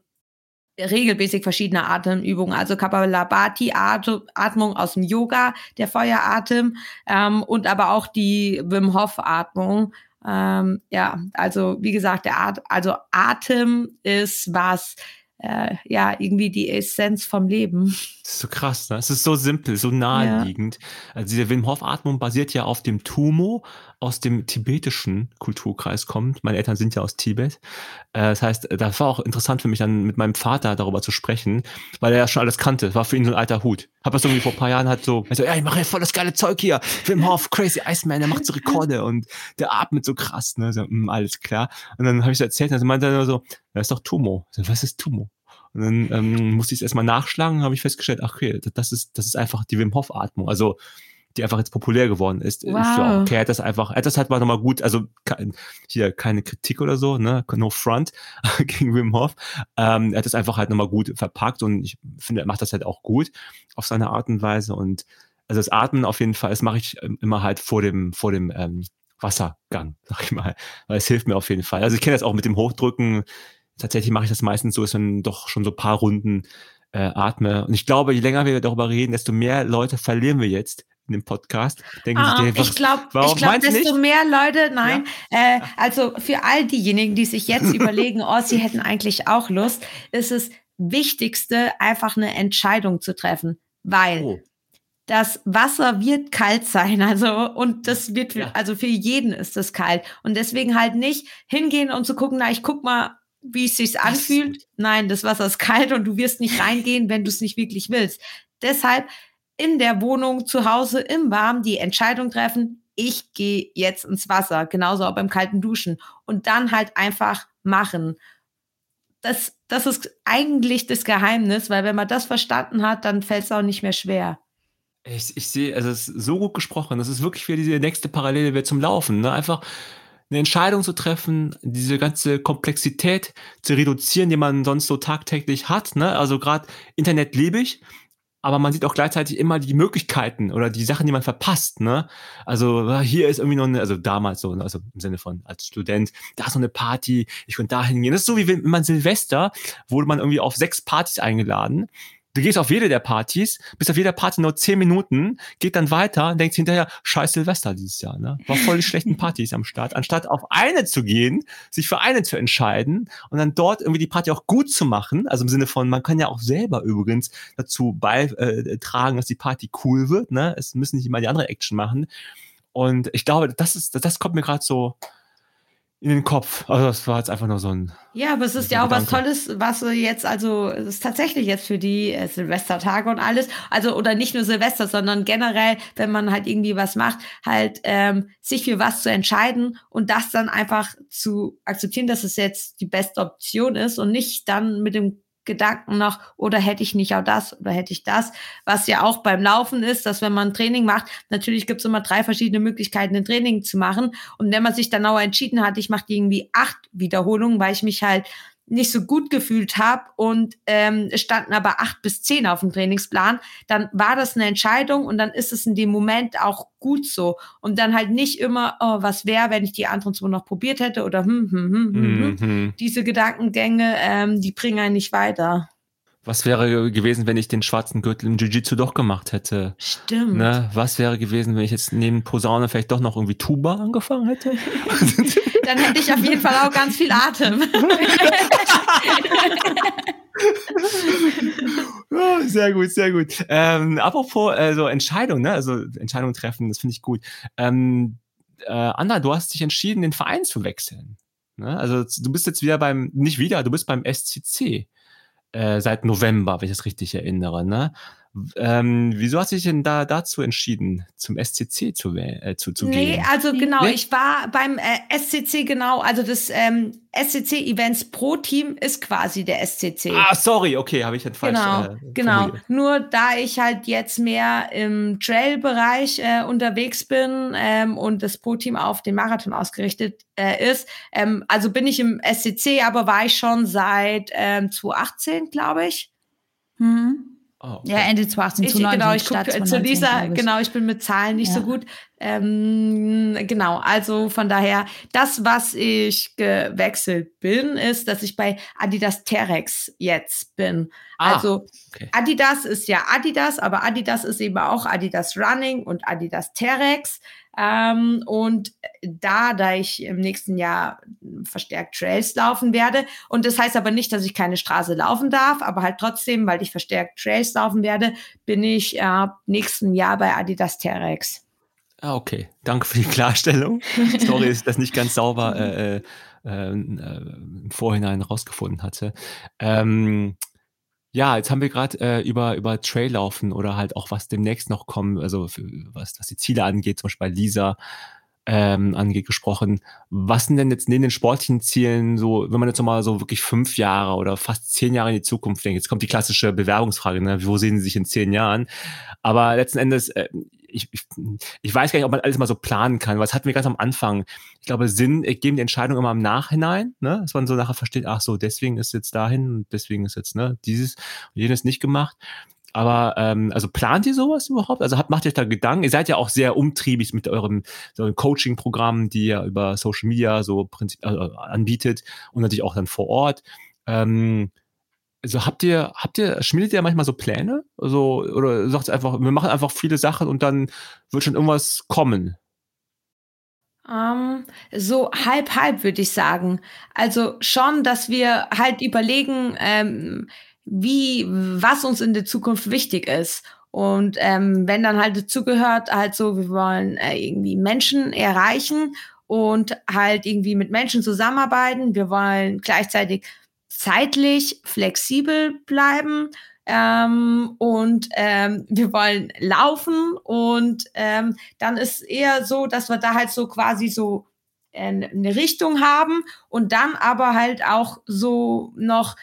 regelmäßig verschiedene Atemübungen, also Kapalabhati Atmung aus dem Yoga, der Feueratem ähm, und aber auch die Wim Hof Atmung. Ähm, ja, also wie gesagt, der At also Atem ist was äh, ja, irgendwie die Essenz vom Leben. Das ist so krass, ne? Es ist so simpel, so naheliegend. Ja. Also diese Wim Hof Atmung basiert ja auf dem Tumo, aus dem tibetischen Kulturkreis kommt. Meine Eltern sind ja aus Tibet. Äh, das heißt, das war auch interessant für mich dann mit meinem Vater darüber zu sprechen, weil er ja schon alles kannte. War für ihn so ein alter Hut. Hab das irgendwie vor ein paar Jahren halt so, also, ja, ich mache ja voll das geile Zeug hier. Wim Hof, Crazy Iceman, der macht so Rekorde und der atmet so krass, ne? So, mh, alles klar. Und dann habe ich so erzählt, dann meinte er so, das ist doch Tumo. So, was ist Tumo? Und dann ähm, musste ich es erstmal nachschlagen, habe ich festgestellt, ach okay, das ist, das ist einfach die Wim Hof Atmung. Also die einfach jetzt populär geworden ist. Wow. So, okay, er hat das einfach, er hat das halt mal nochmal gut, also kein, hier keine Kritik oder so, ne, no front gegen Wim Hof. Ähm, er hat das einfach halt nochmal gut verpackt und ich finde, er macht das halt auch gut auf seine Art und Weise und also das Atmen auf jeden Fall, das mache ich ähm, immer halt vor dem, vor dem ähm, Wassergang, sag ich mal. Weil es hilft mir auf jeden Fall. Also ich kenne das auch mit dem Hochdrücken. Tatsächlich mache ich das meistens so, dass man doch schon so paar Runden äh, atme. Und ich glaube, je länger wir darüber reden, desto mehr Leute verlieren wir jetzt in dem Podcast. Denken Ah, sich, ich glaube, glaub, desto nicht? mehr Leute, nein. Äh, also für all diejenigen, die sich jetzt überlegen, oh, sie hätten eigentlich auch Lust, ist es Wichtigste, einfach eine Entscheidung zu treffen. Weil Oh. das Wasser wird kalt sein, also und das wird für, Ja. also für jeden ist das kalt und deswegen halt nicht hingehen und zu gucken, na ich guck mal, wie es sich anfühlt. Nein, das Wasser ist kalt und du wirst nicht reingehen, wenn du es nicht wirklich willst. Deshalb in der Wohnung, zu Hause, im Warmen die Entscheidung treffen, ich gehe jetzt ins Wasser, genauso auch beim kalten Duschen und dann halt einfach machen. Das, das ist eigentlich das Geheimnis, weil wenn man das verstanden hat, dann fällt es auch nicht mehr schwer. Ich, ich sehe, also es ist so gut gesprochen. Das ist wirklich wieder diese nächste Parallele wird zum Laufen. Ne? Einfach eine Entscheidung zu treffen, diese ganze Komplexität zu reduzieren, die man sonst so tagtäglich hat. Ne? Also gerade Internet liebe ich, aber man sieht auch gleichzeitig immer die Möglichkeiten oder die Sachen, die man verpasst. Ne? Also ah, hier ist irgendwie noch eine, also damals so, ne? also im Sinne von als Student, da ist noch eine Party, ich könnte da hingehen. Das ist so wie wenn man Silvester, wurde man irgendwie auf sechs Partys eingeladen. Du gehst auf jede der Partys, bist auf jeder Party nur zehn Minuten, geht dann weiter und denkst hinterher, scheiß Silvester dieses Jahr, ne? War voll die schlechten Partys am Start. Anstatt auf eine zu gehen, sich für eine zu entscheiden und dann dort irgendwie die Party auch gut zu machen, also im Sinne von, man kann ja auch selber übrigens dazu beitragen, äh, dass die Party cool wird, ne? Es müssen nicht immer die andere Action machen. Und ich glaube, das ist, das kommt mir gerade so in den Kopf. Also das war jetzt einfach nur so ein Ja, aber es ist ja auch was Gedanke. Tolles, was jetzt, also es ist tatsächlich jetzt für die äh, Silvestertage und alles, also oder nicht nur Silvester, sondern generell, wenn man halt irgendwie was macht, halt ähm, sich für was zu entscheiden und das dann einfach zu akzeptieren, dass es jetzt die beste Option ist und nicht dann mit dem Gedanken noch, oder hätte ich nicht auch das oder hätte ich das, was ja auch beim Laufen ist, dass wenn man Training macht, natürlich gibt es immer drei verschiedene Möglichkeiten, ein Training zu machen. Und wenn man sich dann auch entschieden hat, ich mache irgendwie acht Wiederholungen, weil ich mich halt nicht so gut gefühlt habe und ähm, es standen aber acht bis zehn auf dem Trainingsplan, dann war das eine Entscheidung und dann ist es in dem Moment auch gut so. Und dann halt nicht immer, oh, was wäre, wenn ich die anderen zwei noch probiert hätte oder hm, hm, hm, hm, hm. Mhm. Diese Gedankengänge, ähm, die bringen einen nicht weiter. Was wäre gewesen, wenn ich den schwarzen Gürtel im Jiu-Jitsu doch gemacht hätte? Stimmt. Ne? Was wäre gewesen, wenn ich jetzt neben Posaune vielleicht doch noch irgendwie Tuba angefangen hätte? Dann hätte ich auf jeden Fall auch ganz viel Atem. Ja, sehr gut, sehr gut. Ähm, apropos äh, so Entscheidung, ne? also Entscheidung treffen, das finde ich gut. Ähm, äh, Anna, du hast dich entschieden, den Verein zu wechseln. Ne? Also du bist jetzt wieder beim, nicht wieder, du bist beim SCC äh, seit November, wenn ich das richtig erinnere. Ne? Ähm, wieso hast du dich denn da dazu entschieden, zum SCC zu, äh, zu, zu nee, gehen? also genau, Nee? ich war beim äh, SCC genau, also das ähm, SCC Events Pro Team ist quasi der SCC. Ah, sorry, okay, habe ich dann falsch Genau, äh, genau. Nur da ich halt jetzt mehr im Trail-Bereich äh, unterwegs bin ähm, und das Pro-Team auf den Marathon ausgerichtet äh, ist, ähm, also bin ich im SCC, aber war ich schon seit ähm, 2018, glaube ich. Mhm. Oh, okay. Ja, Ende 2018 Ich, zu 19, genau, ich gucke zu 2019, Lisa, glaub ich. genau, ich bin mit Zahlen nicht so Ja. gut. Ähm, genau, also von daher, das, was ich gewechselt bin, ist, dass ich bei Adidas Terex jetzt bin. Ah, also okay. Adidas ist ja Adidas, aber Adidas ist eben auch Adidas Running und Adidas Terex. Ähm, und da, da ich im nächsten Jahr verstärkt Trails laufen werde, und das heißt aber nicht, dass ich keine Straße laufen darf, aber halt trotzdem, weil ich verstärkt Trails laufen werde, bin ich äh, nächsten Jahr bei Adidas Terex. Ah, okay. Danke für die Klarstellung. Sorry, dass ich das nicht ganz sauber äh, äh, äh, im Vorhinein rausgefunden hatte. Ähm, ja, jetzt haben wir gerade äh, über, über Traillaufen oder halt auch was demnächst noch kommen, also für, was, was die Ziele angeht, zum Beispiel bei Lisa ähm, angeht, gesprochen. Was sind denn jetzt neben den sportlichen Zielen so, wenn man jetzt nochmal so wirklich fünf Jahre oder fast zehn Jahre in die Zukunft denkt? Jetzt kommt die klassische Bewerbungsfrage, ne? wo sehen Sie sich in zehn Jahren? Aber letzten Endes, äh, ich, ich, weiß gar nicht, ob man alles mal so planen kann, weil es hatten wir ganz am Anfang. Ich glaube, Sinn ergeben die Entscheidung immer im Nachhinein, ne? dass man so nachher versteht, ach so, deswegen ist jetzt dahin und deswegen ist jetzt ne, dieses und jenes nicht gemacht. Aber ähm, also plant ihr sowas überhaupt? Also habt, macht ihr euch da Gedanken? Ihr seid ja auch sehr umtriebig mit eurem so Coaching-Programm, die ihr über Social Media so prinzip, äh, anbietet und natürlich auch dann vor Ort. Ähm, also habt ihr, habt ihr, schmiedet ihr manchmal so Pläne? Also, oder sagt ihr einfach, wir machen einfach viele Sachen und dann wird schon irgendwas kommen? Um, ähm, so halb, halb würde ich sagen. Also schon, dass wir halt überlegen, ähm, wie, was uns in der Zukunft wichtig ist. Und ähm, wenn dann halt dazugehört, halt so, wir wollen äh, irgendwie Menschen erreichen und halt irgendwie mit Menschen zusammenarbeiten. Wir wollen gleichzeitig zeitlich flexibel bleiben ähm, und ähm, wir wollen laufen und ähm, dann ist eher so, dass wir da halt so quasi so äh, eine Richtung haben und dann aber halt auch so noch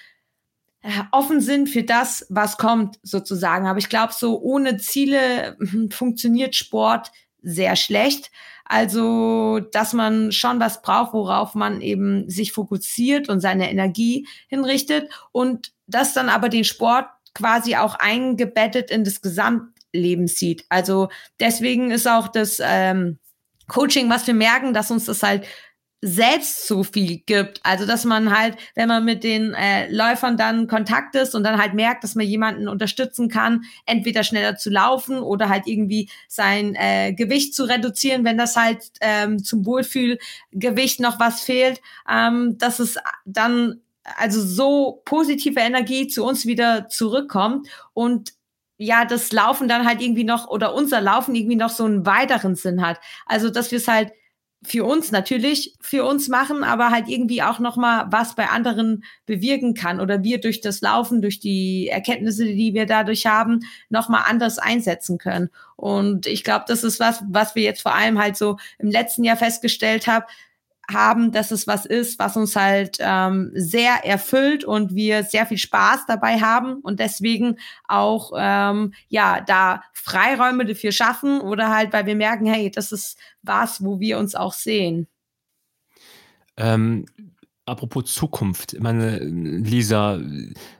äh, offen sind für das, was kommt sozusagen. Aber ich glaube, so ohne Ziele hm, funktioniert Sport sehr schlecht. Also, dass man schon was braucht, worauf man eben sich fokussiert und seine Energie hinrichtet und das dann aber den Sport quasi auch eingebettet in das Gesamtleben sieht. Also deswegen ist auch das ähm, Coaching, was wir merken, dass uns das halt selbst so viel gibt. Also, dass man halt, wenn man mit den äh, Läufern dann Kontakt ist und dann halt merkt, dass man jemanden unterstützen kann, entweder schneller zu laufen oder halt irgendwie sein äh, Gewicht zu reduzieren, wenn das halt ähm, zum Wohlfühlgewicht noch was fehlt, ähm, dass es dann also so positive Energie zu uns wieder zurückkommt und ja, das Laufen dann halt irgendwie noch oder unser Laufen irgendwie noch so einen weiteren Sinn hat. Also, dass wir es halt für uns natürlich für uns machen, aber halt irgendwie auch noch mal was bei anderen bewirken kann oder wir durch das Laufen, durch die Erkenntnisse, die wir dadurch haben, noch mal anders einsetzen können. Und ich glaube, das ist was, was wir jetzt vor allem halt so im letzten Jahr festgestellt haben, haben, dass es was ist, was uns halt ähm, sehr erfüllt und wir sehr viel Spaß dabei haben und deswegen auch ähm, ja da Freiräume dafür schaffen oder halt, weil wir merken, hey, das ist was, wo wir uns auch sehen. Ähm, apropos Zukunft, meine Lisa,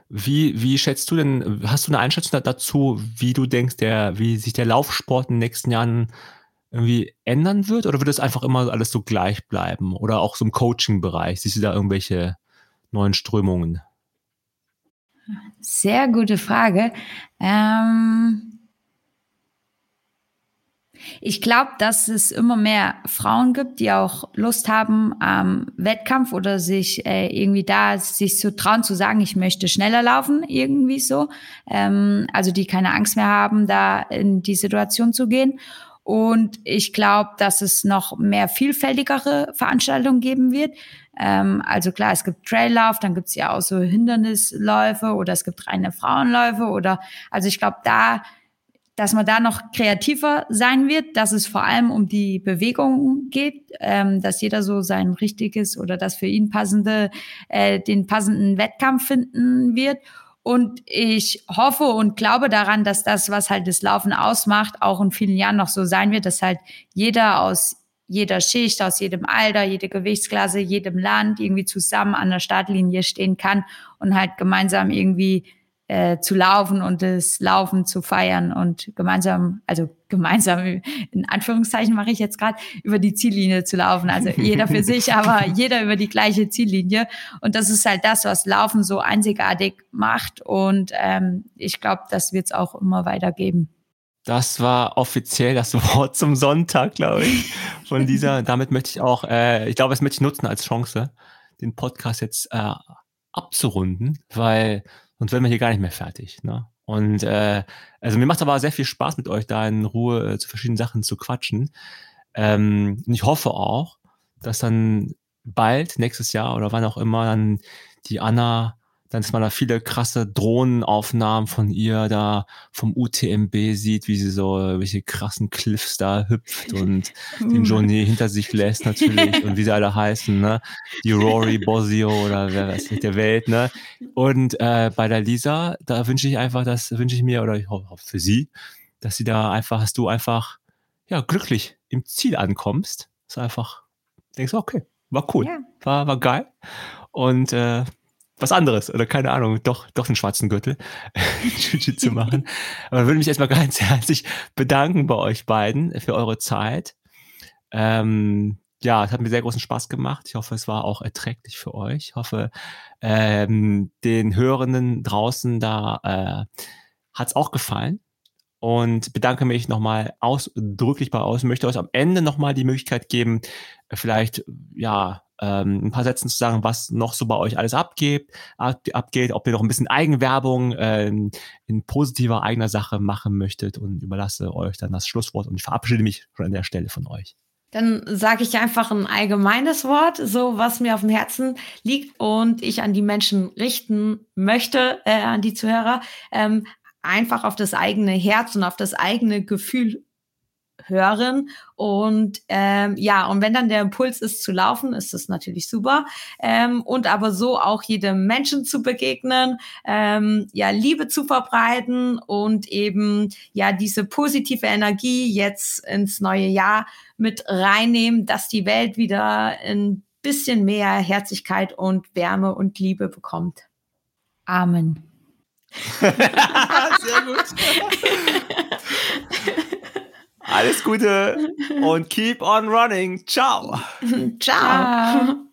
wie, wie schätzt du denn, hast du eine Einschätzung dazu, wie du denkst, der, wie sich der Laufsport in den nächsten Jahren irgendwie ändern wird oder wird es einfach immer alles so gleich bleiben? Oder auch so im Coaching-Bereich? Siehst du da irgendwelche neuen Strömungen? Sehr gute Frage. Ähm ich glaube, dass es immer mehr Frauen gibt, die auch Lust haben am Wettkampf oder sich äh, irgendwie da sich zu trauen zu sagen, ich möchte schneller laufen, irgendwie so. Ähm, also die keine Angst mehr haben, da in die Situation zu gehen. Und ich glaube, dass es noch mehr vielfältigere Veranstaltungen geben wird. Ähm, also klar, es gibt Traillauf, dann gibt es ja auch so Hindernisläufe oder es gibt reine Frauenläufe oder also ich glaube, da dass man da noch kreativer sein wird, dass es vor allem um die Bewegung geht, ähm, dass jeder so sein richtiges oder das für ihn passende, äh, den passenden Wettkampf finden wird. Und ich hoffe und glaube daran, dass das, was halt das Laufen ausmacht, auch in vielen Jahren noch so sein wird, dass halt jeder aus jeder Schicht, aus jedem Alter, jede Gewichtsklasse, jedem Land irgendwie zusammen an der Startlinie stehen kann und halt gemeinsam irgendwie äh, zu laufen und das Laufen zu feiern und gemeinsam, also gemeinsam in Anführungszeichen mache ich jetzt gerade, über die Ziellinie zu laufen. Also jeder für sich, aber jeder über die gleiche Ziellinie. Und das ist halt das, was Laufen so einzigartig macht. Und ähm, ich glaube, das wird es auch immer weitergeben. Das war offiziell das Wort zum Sonntag, glaube ich, von dieser. Damit möchte ich auch, äh, ich glaube, das möchte ich nutzen als Chance, den Podcast jetzt äh, abzurunden, weil sonst werden wir hier gar nicht mehr fertig. Ne? Und äh, also mir macht aber sehr viel Spaß mit euch da in Ruhe äh, zu verschiedenen Sachen zu quatschen. Ähm, und ich hoffe auch, dass dann bald, nächstes Jahr oder wann auch immer, dann die Anna dann ist man da viele krasse Drohnenaufnahmen von ihr da vom UTMB sieht, wie sie so welche krassen Cliffs da hüpft und den Johnny hinter sich lässt natürlich und wie sie alle heißen, ne? Die Rory Bosio oder wer weiß nicht der Welt, ne? Und äh, bei der Lisa, da wünsche ich einfach, das wünsche ich mir oder ich hoffe für sie, dass sie da einfach, dass du einfach ja glücklich im Ziel ankommst. Du einfach denkst, okay, war cool, ja. war, war geil. Und äh, was anderes oder keine Ahnung, doch, doch einen schwarzen Gürtel zu machen. Aber würde mich erstmal ganz herzlich bedanken bei euch beiden für eure Zeit. Ähm, ja, es hat mir sehr großen Spaß gemacht. Ich hoffe, es war auch erträglich für euch. Ich hoffe, ähm, den Hörenden draußen da äh, hat es auch gefallen. Und bedanke mich nochmal ausdrücklich bei euch. Möchte euch am Ende nochmal die Möglichkeit geben, vielleicht, ja, ähm, ein paar Sätzen zu sagen, was noch so bei euch alles abgeht, ab, abgeht, ob ihr noch ein bisschen Eigenwerbung ähm, in positiver eigener Sache machen möchtet und überlasse euch dann das Schlusswort und ich verabschiede mich schon an der Stelle von euch. Dann sage ich einfach ein allgemeines Wort, so was mir auf dem Herzen liegt und ich an die Menschen richten möchte, äh, an die Zuhörer, ähm, einfach auf das eigene Herz und auf das eigene Gefühl hören. Und ähm, ja, und wenn dann der Impuls ist zu laufen, ist das natürlich super. Ähm, und aber so auch jedem Menschen zu begegnen, ähm, ja, Liebe zu verbreiten und eben ja diese positive Energie jetzt ins neue Jahr mit reinnehmen, dass die Welt wieder ein bisschen mehr Herzlichkeit und Wärme und Liebe bekommt. Amen. Sehr gut. Alles Gute und keep on running. Ciao. Ciao. Ciao.